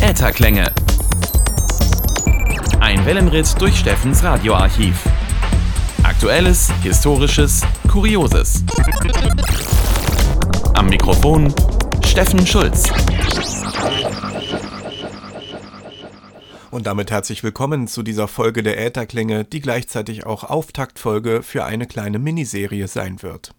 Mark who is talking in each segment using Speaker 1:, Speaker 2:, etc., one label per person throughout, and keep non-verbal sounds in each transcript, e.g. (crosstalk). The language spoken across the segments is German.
Speaker 1: Ätherklänge. Ein Wellenritt durch Steffens Radioarchiv. Aktuelles, Historisches, Kurioses. Am Mikrofon Steffen Schulz.
Speaker 2: Und damit herzlich willkommen zu dieser Folge der Ätherklänge, die gleichzeitig auch Auftaktfolge für eine kleine Miniserie sein wird.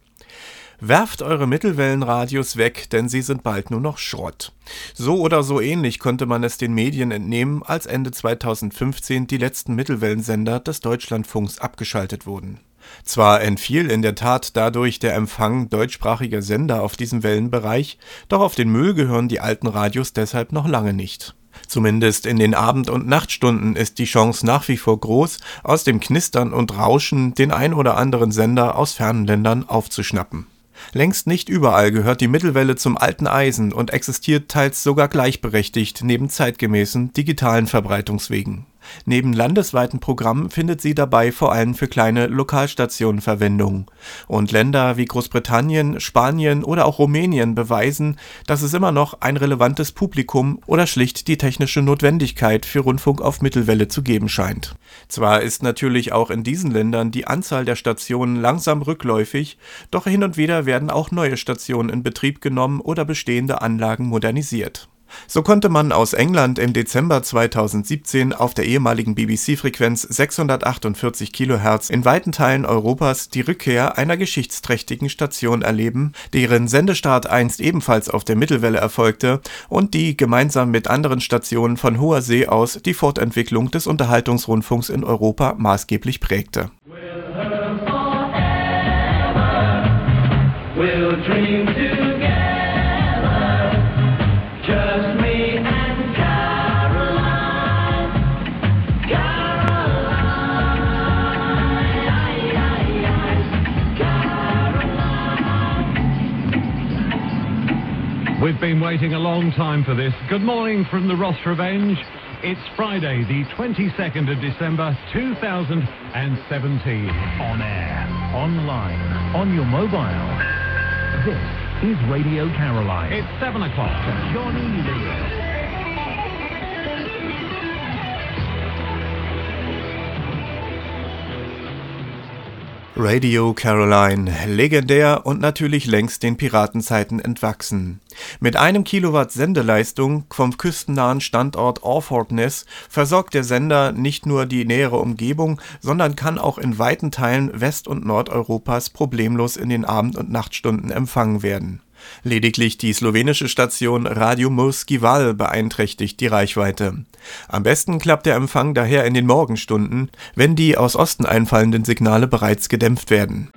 Speaker 2: Werft eure Mittelwellenradios weg, denn sie sind bald nur noch Schrott. So oder so ähnlich konnte man es den Medien entnehmen, als Ende 2015 die letzten Mittelwellensender des Deutschlandfunks abgeschaltet wurden. Zwar entfiel in der Tat dadurch der Empfang deutschsprachiger Sender auf diesem Wellenbereich, doch auf den Müll gehören die alten Radios deshalb noch lange nicht. Zumindest in den Abend- und Nachtstunden ist die Chance nach wie vor groß, aus dem Knistern und Rauschen den ein oder anderen Sender aus fernen Ländern aufzuschnappen. Längst nicht überall gehört die Mittelwelle zum alten Eisen und existiert teils sogar gleichberechtigt neben zeitgemäßen digitalen Verbreitungswegen Neben landesweiten Programmen findet sie dabei vor allem für kleine Lokalstationen Verwendung. Und Länder wie Großbritannien, Spanien oder auch Rumänien beweisen, dass es immer noch ein relevantes Publikum oder schlicht die technische Notwendigkeit für Rundfunk auf Mittelwelle zu geben scheint. Zwar ist natürlich auch in diesen Ländern die Anzahl der Stationen langsam rückläufig, doch hin und wieder werden auch neue Stationen in Betrieb genommen oder bestehende Anlagen modernisiert so konnte man aus England im Dezember 2017 auf der ehemaligen BBC-Frequenz 648 kHz in weiten Teilen Europas die Rückkehr einer geschichtsträchtigen Station erleben, deren Sendestart einst ebenfalls auf der Mittelwelle erfolgte und die gemeinsam mit anderen Stationen von hoher See aus die Fortentwicklung des Unterhaltungsrundfunks in Europa maßgeblich prägte.
Speaker 3: We've been waiting a long time for this. Good morning from the Ross Revenge. It's Friday, the 22nd of December, 2017.
Speaker 4: On air, online, on your mobile. This is Radio Caroline.
Speaker 3: It's 7 o'clock.
Speaker 4: Johnny Lewis.
Speaker 2: Radio Caroline, legendär und natürlich längst den Piratenzeiten entwachsen. Mit einem Kilowatt Sendeleistung vom küstennahen Standort Orfordness versorgt der Sender nicht nur die nähere Umgebung, sondern kann auch in weiten Teilen West- und Nordeuropas problemlos in den Abend- und Nachtstunden empfangen werden Lediglich die slowenische Station Radio Moskival beeinträchtigt die Reichweite. Am besten klappt der Empfang daher in den Morgenstunden, wenn die aus Osten einfallenden Signale bereits gedämpft werden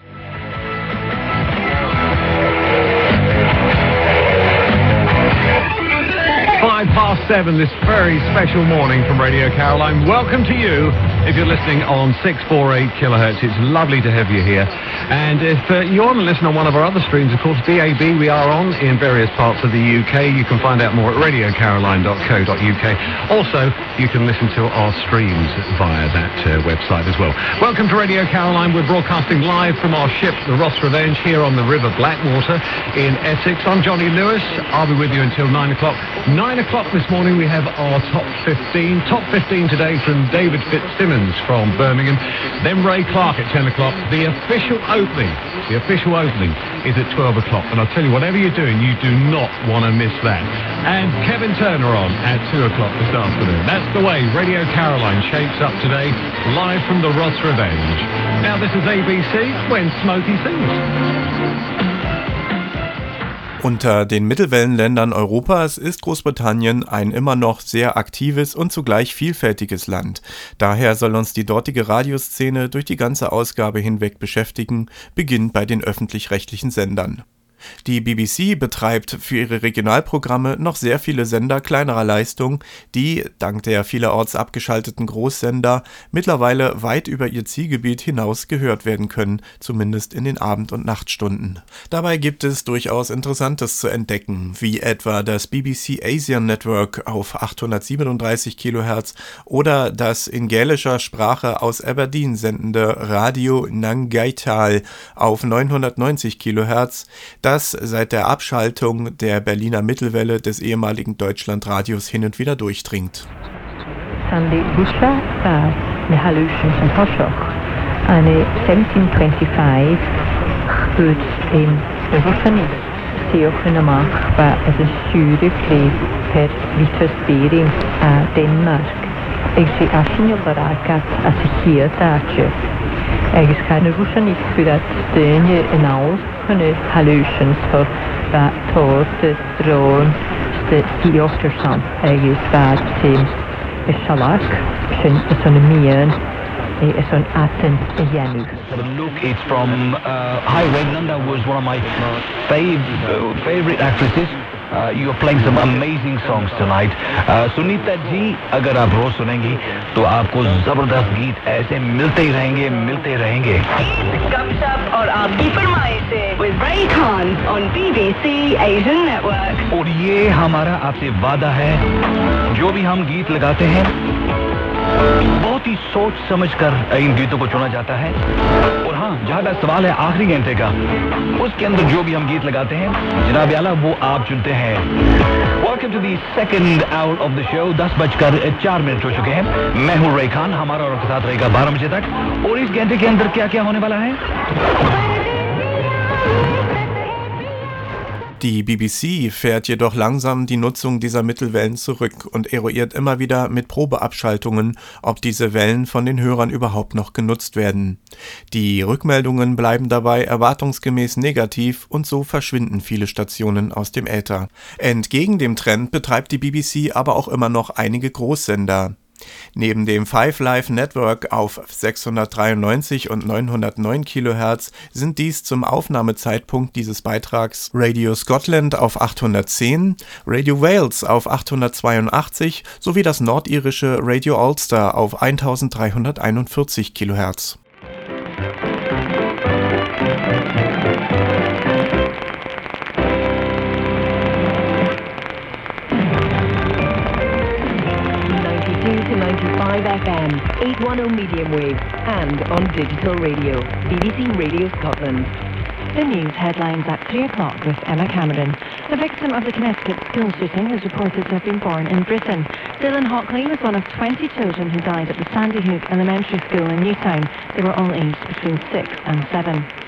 Speaker 3: past seven this very special morning from Radio Caroline. Welcome to you if you're listening on 648 kilohertz. It's lovely to have you here. And if uh, you want to listen on one of our other streams, of course, DAB, we are on in various parts of the UK. You can find out more at radiocaroline.co.uk. Also, you can listen to our streams via that uh, website as well. Welcome to Radio Caroline. We're broadcasting live from our ship, the Ross Revenge, here on the River Blackwater in Essex. I'm Johnny Lewis. I'll be with you until 9 o'clock. 9 o'clock this morning we have our top 15. Top 15 today from David Fitzsimmons from Birmingham. Then Ray Clark at 10 o'clock. The official opening, the official opening is at 12 o'clock. And I'll tell you, whatever you're doing, you do not want to miss that. And Kevin Turner on at 2 o'clock this afternoon. That's the way Radio Caroline shapes up today, live from the Ross Revenge. Now this is ABC when Smokey sings.
Speaker 2: Unter den Mittelwellenländern Europas ist Großbritannien ein immer noch sehr aktives und zugleich vielfältiges Land. Daher soll uns die dortige Radioszene durch die ganze Ausgabe hinweg beschäftigen, beginnt bei den öffentlich-rechtlichen Sendern die BBC betreibt für ihre Regionalprogramme noch sehr viele Sender kleinerer Leistung, die, dank der vielerorts abgeschalteten Großsender, mittlerweile weit über ihr Zielgebiet hinaus gehört werden können, zumindest in den Abend- und Nachtstunden. Dabei gibt es durchaus Interessantes zu entdecken, wie etwa das BBC Asian Network auf 837 kHz oder das in gälischer Sprache aus Aberdeen sendende Radio Nangaital auf 990 kHz, das das seit der Abschaltung der Berliner Mittelwelle des ehemaligen Deutschlandradios hin und wieder durchdringt.
Speaker 5: Sandy eine Hallutions and Hoshok. Eine 1725 wird im Russland Theochen amach ba as a siúre léh per Vitas Bering a Denmark. Ag sé asinne baragat a sa chiadáte. Agus cha na Russian ní fuad duine in á chunne hallucins for that thought, the drone, the Jotterson, eljus världsteam, Shalak, Sjönsson Mien, is on Athens Yanu.
Speaker 6: The look it's from uh, Highway Nanda was one of my fav- uh, favorite actresses. Are playing some amazing songs tonight. Uh, Sunita ji अगर आप रोज सुनेंगी तो आपको ज़बरदस्त गीत ऐसे मिलते ही रहेंगे मिलते रहेंगे
Speaker 7: और आपकी फरमाइश Network.
Speaker 6: और ये हमारा आपसे वादा है जो भी हम गीत लगाते हैं बहुत ही सोच समझ कर इन गीतों को चुना जाता है। और हाँ जहाँ तक सवाल है आखिरी घंटे का, उसके अंदर जो भी हम गीत लगाते हैं, जनाब आला वो आप चुनते हैं। Welcome to the second hour of the show दस बजकर चार मिनट हो चुके हैं। मैं हूँ रे खान, हमारा और साथ रहेगा बारह बजे तक। और इस घंटे के अंदर क्या क्या होने वाला है?
Speaker 2: Die BBC fährt jedoch langsam die Nutzung dieser Mittelwellen zurück und eruiert immer wieder mit Probeabschaltungen, ob diese Wellen von den Hörern überhaupt noch genutzt werden. Die Rückmeldungen bleiben dabei erwartungsgemäß negativ und so verschwinden viele Stationen aus dem Äther. Entgegen dem Trend betreibt die BBC aber auch immer noch einige Großsender. Neben dem Five Live Network auf 693 und 909 Kilohertz sind dies zum Aufnahmezeitpunkt dieses Beitrags Radio Scotland auf 810, Radio Wales auf 882 sowie das nordirische Radio Ulster auf 1341 Kilohertz.
Speaker 8: 95 FM, 810 medium wave, and on digital radio. BBC Radio Scotland.
Speaker 5: The news headlines at 3 o'clock with Emma Cameron. The victim of the Connecticut school shooting is reported to have been born in Britain. Dylan Hockley was one of 20 children who died at the Sandy Hook Elementary School in Newtown. They were all aged between 6 and 7.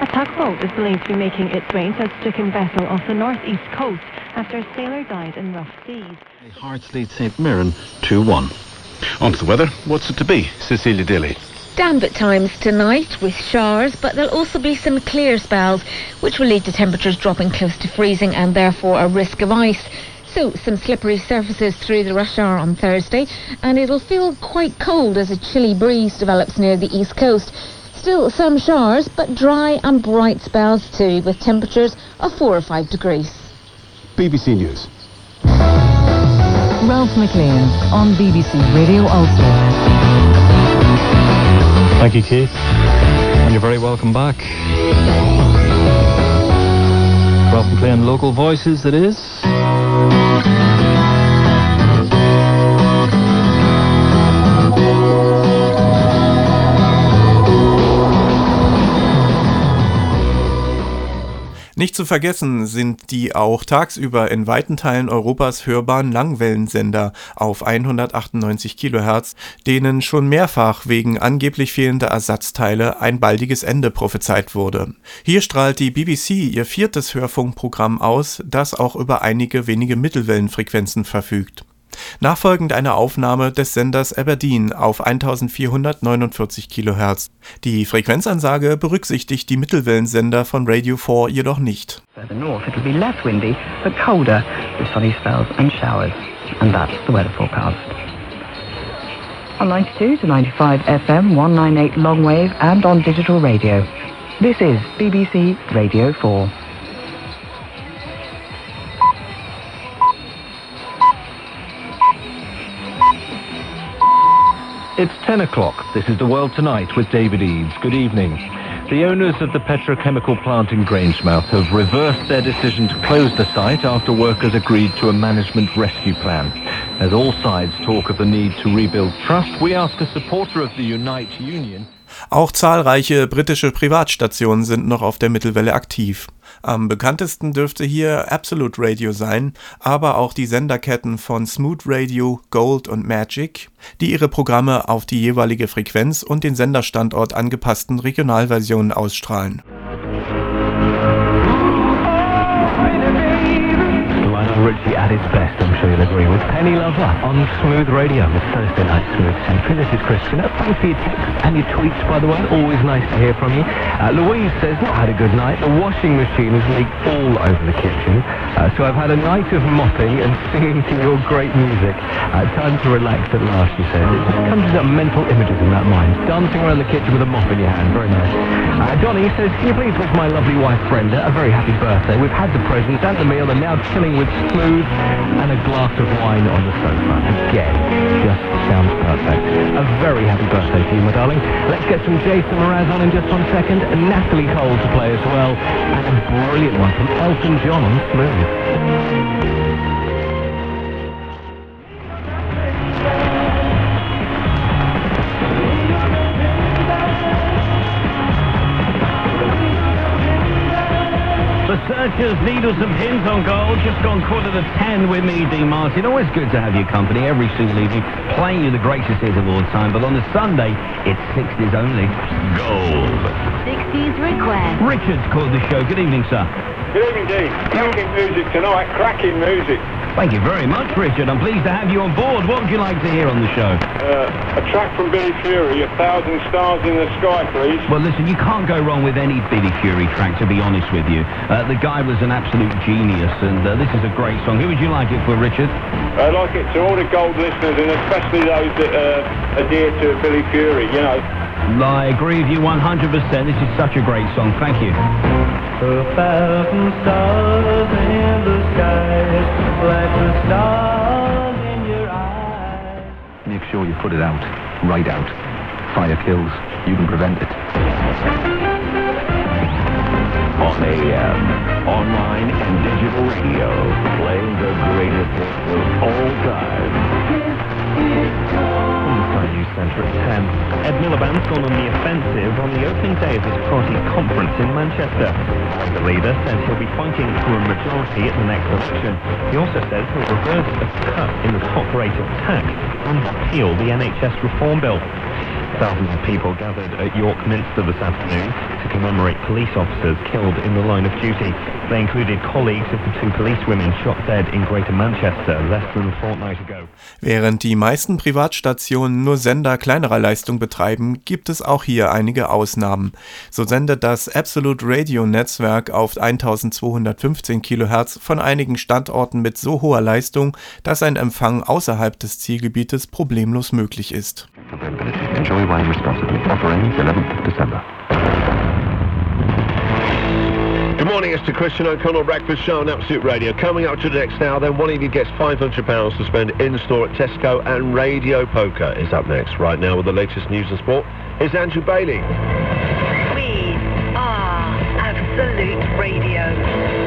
Speaker 5: A tugboat is believed to be making its way to a stricken vessel off the northeast coast after a sailor died in rough seas.
Speaker 9: Hearts lead St Mirren 2-1. On to the weather. What's it to be? Cecilia Dilly.
Speaker 10: Damp at times tonight with showers, but there'll also be some clear spells, which will lead to temperatures dropping close to freezing and therefore a risk of ice. So, some slippery surfaces through the rush hour on Thursday, and it'll feel quite cold as a chilly breeze develops near the east coast. Still some showers, but dry and bright spells too, with temperatures of 4 or 5 degrees.
Speaker 9: BBC News.
Speaker 11: Ralph McLean on BBC Radio Ulster.
Speaker 12: Thank you, Keith. And you're very welcome back. Ralph McLean Local Voices, it is.
Speaker 2: Nicht zu vergessen sind die auch tagsüber in weiten Teilen Europas hörbaren Langwellensender auf 198 Kilohertz, denen schon mehrfach wegen angeblich fehlender Ersatzteile ein baldiges Ende prophezeit wurde. Hier strahlt die BBC ihr viertes Hörfunkprogramm aus, das auch über einige wenige Mittelwellenfrequenzen verfügt. Nachfolgend eine Aufnahme des Senders Aberdeen auf 1449 kHz. Die Frequenzansage berücksichtigt die Mittelwellensender von Radio 4 jedoch nicht.
Speaker 13: On 92 to 95 FM, 198 longwave, and on digital radio. This is BBC Radio 4.
Speaker 14: It's 10 o'clock. This is The World Tonight with David Eaves. Good evening. The owners of the petrochemical plant in Grangemouth have reversed their decision to close the site after workers agreed to a management rescue plan. As all sides talk of the need to rebuild trust, we ask a supporter of the Unite Union
Speaker 2: Auch zahlreiche britische Privatstationen sind noch auf der Mittelwelle aktiv. Am bekanntesten dürfte hier Absolute Radio sein, aber auch die Senderketten von Smooth Radio, Gold und Magic, die ihre Programme auf die jeweilige Frequenz und den Senderstandort angepassten Regionalversionen ausstrahlen.
Speaker 6: Richie at his best, I'm sure you'll agree, with Penny Lover on Smooth Radio. It's Thursday night, Smooth Century. This is Christian. Uh, thanks for your texts and your tweets, by the way. Always nice to hear from you. Uh, Louise says, not had a good night. The washing machine has leaked all over the kitchen. Uh, so I've had a night of mopping and singing to your great music. Uh, time to relax at last, she says. It just conjures up mental images in that mind. Dancing around the kitchen with a mop in your hand. Very nice. Uh, says, can you please wish my lovely wife Brenda a very happy birthday? We've had the presents and the meal and now chilling with smooth and a glass of wine on the sofa. Again, just sounds perfect. A very happy birthday to you, my darling. Let's get some Jason Mraz on in just one second, and Natalie Cole to play as well, and a brilliant one from Elton John on Smooth.
Speaker 3: Needles and pins on gold. Just gone quarter to ten with me, Dean Martin. Always good to have your company every single evening, playing you the greatest hits of all time. But on the Sunday, it's 60s only. Gold.
Speaker 15: 60s request.
Speaker 3: Richard's called the show. Good evening, sir.
Speaker 16: Good evening, Dean. Cracking music tonight, cracking music.
Speaker 3: Thank you very much, Richard. I'm pleased to have you on board. What would you like to hear on the show?
Speaker 16: Uh, a track from Billy Fury, A Thousand Stars in the Sky, please.
Speaker 3: Well, listen, you can't go wrong with any Billy Fury track, to be honest with you. Uh, the guy was an absolute genius, and uh, this is a great song. Who would you like it for, Richard?
Speaker 16: I'd like it to all the gold listeners, and especially those that uh, adhere to Billy Fury, you know.
Speaker 3: I agree with you 100%. This is such a great song. Thank you.
Speaker 17: A thousand stars in the sky, like the stars in your eyes.
Speaker 18: Make sure you put it out, right out. Fire kills, you can prevent it.
Speaker 4: On AM, online and digital radio, playing the greatest hits
Speaker 19: Miliband's gone on the offensive on the opening day of his party conference in Manchester. The leader says he'll be fighting for a majority at the next election. He also says he'll reverse a cut in the top rate of tax and repeal the NHS reform bill. Thousands of people gathered at York Minster this afternoon to commemorate police officers killed in the line of duty. They included colleagues of the two policewomen shot dead in Greater Manchester less than a fortnight ago.
Speaker 2: Während die meisten Privatstationen nur Sender kleinerer Leistung betreiben, gibt es auch hier einige Ausnahmen. So sendet das Absolute Radio Netzwerk auf 1215 kHz von einigen Standorten mit so hoher Leistung, dass ein Empfang außerhalb des Zielgebietes problemlos möglich ist.
Speaker 18: Enjoy wine responsibly. Offer ends 11th of December.
Speaker 20: Good morning, it's the Christian O'Connell Breakfast Show on Absolute Radio. Coming up to the next hour, then one of you gets £500 to spend in-store at Tesco and Radio Poker is up next. Right now with the latest news and sport, here's Andrew Bailey.
Speaker 7: We are Absolute Radio.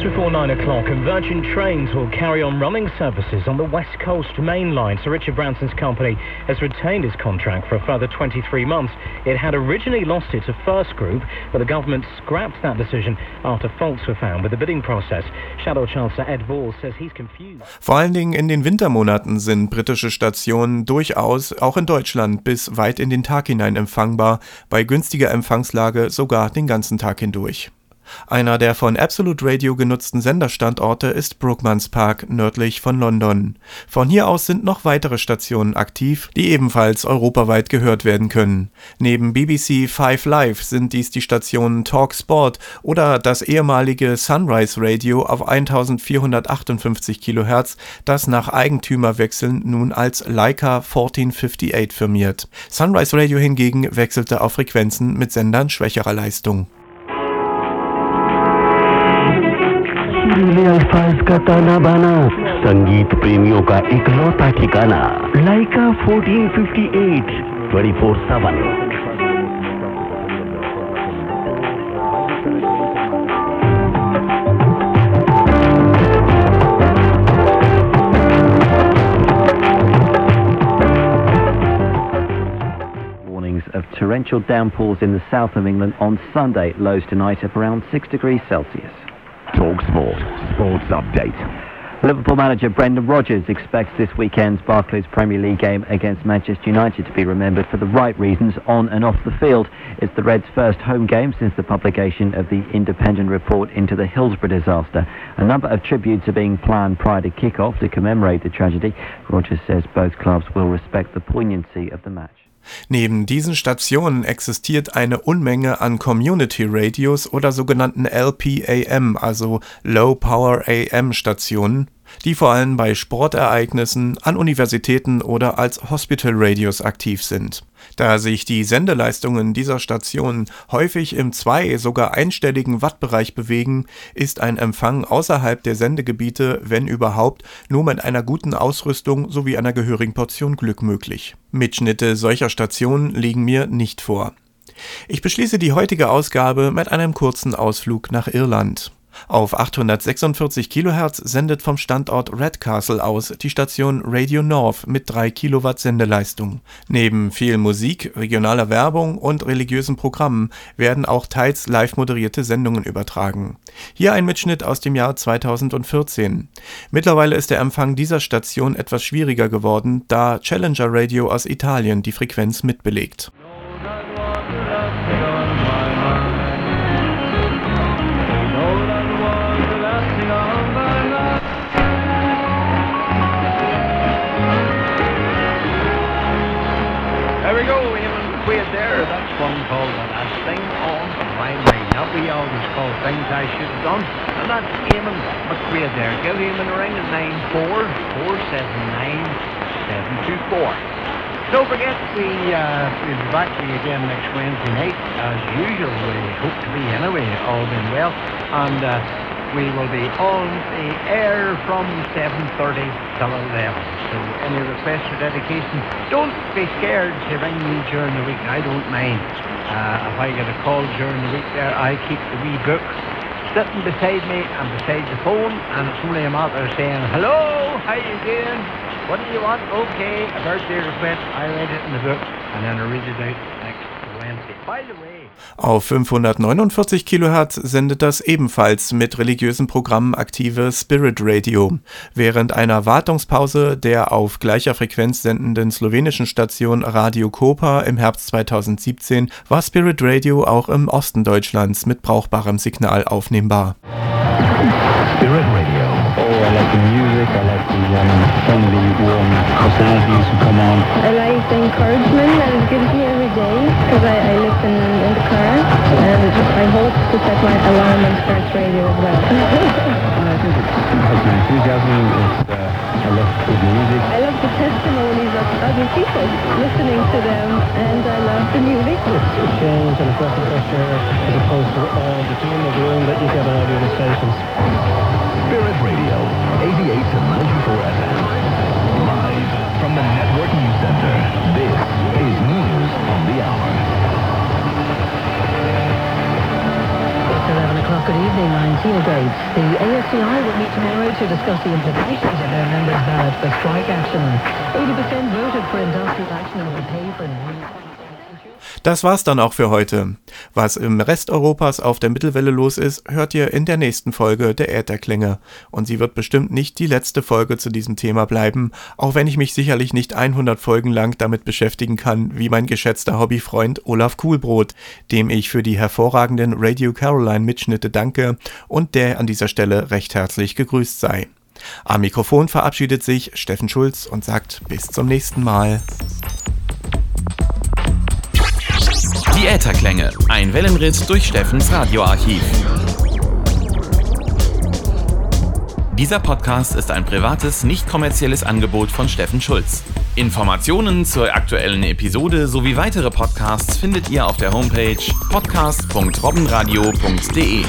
Speaker 19: Just before 9 o'clock and Virgin Trains will carry on running services on the West Coast main line. Sir Richard Branson's company has retained its contract for a further 23 months. It had originally lost it to First Group, but the government scrapped that decision after faults were found with the bidding process. Shadow Chancellor Ed Ball says he's confused.
Speaker 2: Vor allen Dingen in den Wintermonaten sind britische Stationen durchaus auch in Deutschland bis weit in den Tag hinein empfangbar, bei günstiger Empfangslage sogar den ganzen Tag hindurch. Einer der von Absolute Radio genutzten Senderstandorte ist Brookmans Park nördlich von London. Von hier aus sind noch weitere Stationen aktiv, die ebenfalls europaweit gehört werden können. Neben BBC Five Live sind dies die Stationen Talk Sport oder das ehemalige Sunrise Radio auf 1458 kHz, das nach Eigentümerwechseln nun als Leica 1458 firmiert. Sunrise Radio hingegen wechselte auf Frequenzen mit Sendern schwächerer Leistung.
Speaker 21: सुरीले अल्फाज का ताना बाना संगीत प्रेमियों का इकलौता ठिकाना Lyca 1458 24 seven
Speaker 22: torrential downpours in the south of England on Sunday. Lows tonight of around 6 degrees Celsius.
Speaker 4: Talk Sport. Sports Update.
Speaker 22: Liverpool manager Brendan Rodgers expects this weekend's Barclays Premier League game against Manchester United to be remembered for the right reasons on and off the field. It's the Reds' first home game since the publication of the independent report into the Hillsborough disaster. A number of tributes are being planned prior to kick-off to commemorate the tragedy. Rodgers says both clubs will respect the poignancy of the match.
Speaker 2: Neben diesen Stationen existiert eine Unmenge an Community Radios oder sogenannten LPAM, also Low Power AM Stationen, die vor allem bei Sportereignissen, an Universitäten oder als Hospital Radios aktiv sind. Da sich die Sendeleistungen dieser Stationen häufig im zwei-, sogar einstelligen Wattbereich bewegen, ist ein Empfang außerhalb der Sendegebiete, wenn überhaupt, nur mit einer guten Ausrüstung sowie einer gehörigen Portion Glück möglich. Mitschnitte solcher Stationen liegen mir nicht vor. Ich beschließe die heutige Ausgabe mit einem kurzen Ausflug nach Irland. Auf 846 kHz sendet vom Standort Redcastle aus die Station Radio North mit 3 Kilowatt Sendeleistung. Neben viel Musik, regionaler Werbung und religiösen Programmen werden auch teils live moderierte Sendungen übertragen. Hier ein Mitschnitt aus dem Jahr 2014. Mittlerweile ist der Empfang dieser Station etwas schwieriger geworden, da Challenger Radio aus Italien die Frequenz mitbelegt.
Speaker 23: Things I should have done. And that's Eamon McQuaid there. Give Eamon a ring at 94479 Don't forget, we, uh, we'll be back to you again next Wednesday night. As usual, we hope to be anyway, all been well. And uh, we will be on the air from 7.30 till 11. So any requests or dedication, don't be scared to ring me during the week. I don't mind. Uh, if I get a call during the week there, I keep the wee book sitting beside me and beside the phone, and it's only a matter of saying, hello, how you doing? What do you want? Okay, a birthday request. I read it in the book, and then I read it out
Speaker 2: Auf 549 kHz sendet das ebenfalls mit religiösen Programmen aktive Spirit Radio. Während einer Wartungspause der auf gleicher Frequenz sendenden slowenischen Station Radio Kopa im Herbst 2017 war Spirit Radio auch im Osten Deutschlands mit brauchbarem Signal aufnehmbar.
Speaker 4: Spirit
Speaker 24: the music, I like the um, friendly, warm personalities who come on.
Speaker 25: I like the encouragement that it gives me every day because I, I listen in the car and I hope to set my alarm and start radio as well. (laughs)
Speaker 24: I think it's has an enthusiasm, it's, uh, I love good music.
Speaker 25: I love the testimonies of other people, listening to them, and I love the music.
Speaker 24: It's a change and a breath of fresh air as opposed to all the doom and gloom that you get on all the other stations.
Speaker 4: Spirit Radio, 88 to 94 FM. Live from the Network News Center. This is News on the Hour.
Speaker 13: It's 11 o'clock. Good evening. I'm Tina Gates. The ASCI will meet tomorrow to discuss the implications of their members' ballot for strike action. 80% voted for industrial action and will pay for new...
Speaker 2: Das war's dann auch für heute. Was im Rest Europas auf der Mittelwelle los ist, hört ihr in der nächsten Folge der Ätherklänge. Und sie wird bestimmt nicht die letzte Folge zu diesem Thema bleiben, auch wenn ich mich sicherlich nicht 100 Folgen lang damit beschäftigen kann, wie mein geschätzter Hobbyfreund Olaf Kuhlbrot, dem ich für die hervorragenden Radio Caroline Mitschnitte danke und der an dieser Stelle recht herzlich gegrüßt sei. Am Mikrofon verabschiedet sich Steffen Schulz und sagt bis zum nächsten Mal.
Speaker 1: Die Ätherklänge, ein Wellenritt durch Steffens Radioarchiv. Dieser Podcast ist ein privates, nicht kommerzielles Angebot von Steffen Schulz. Informationen zur aktuellen Episode sowie weitere Podcasts findet ihr auf der Homepage podcast.robbenradio.de.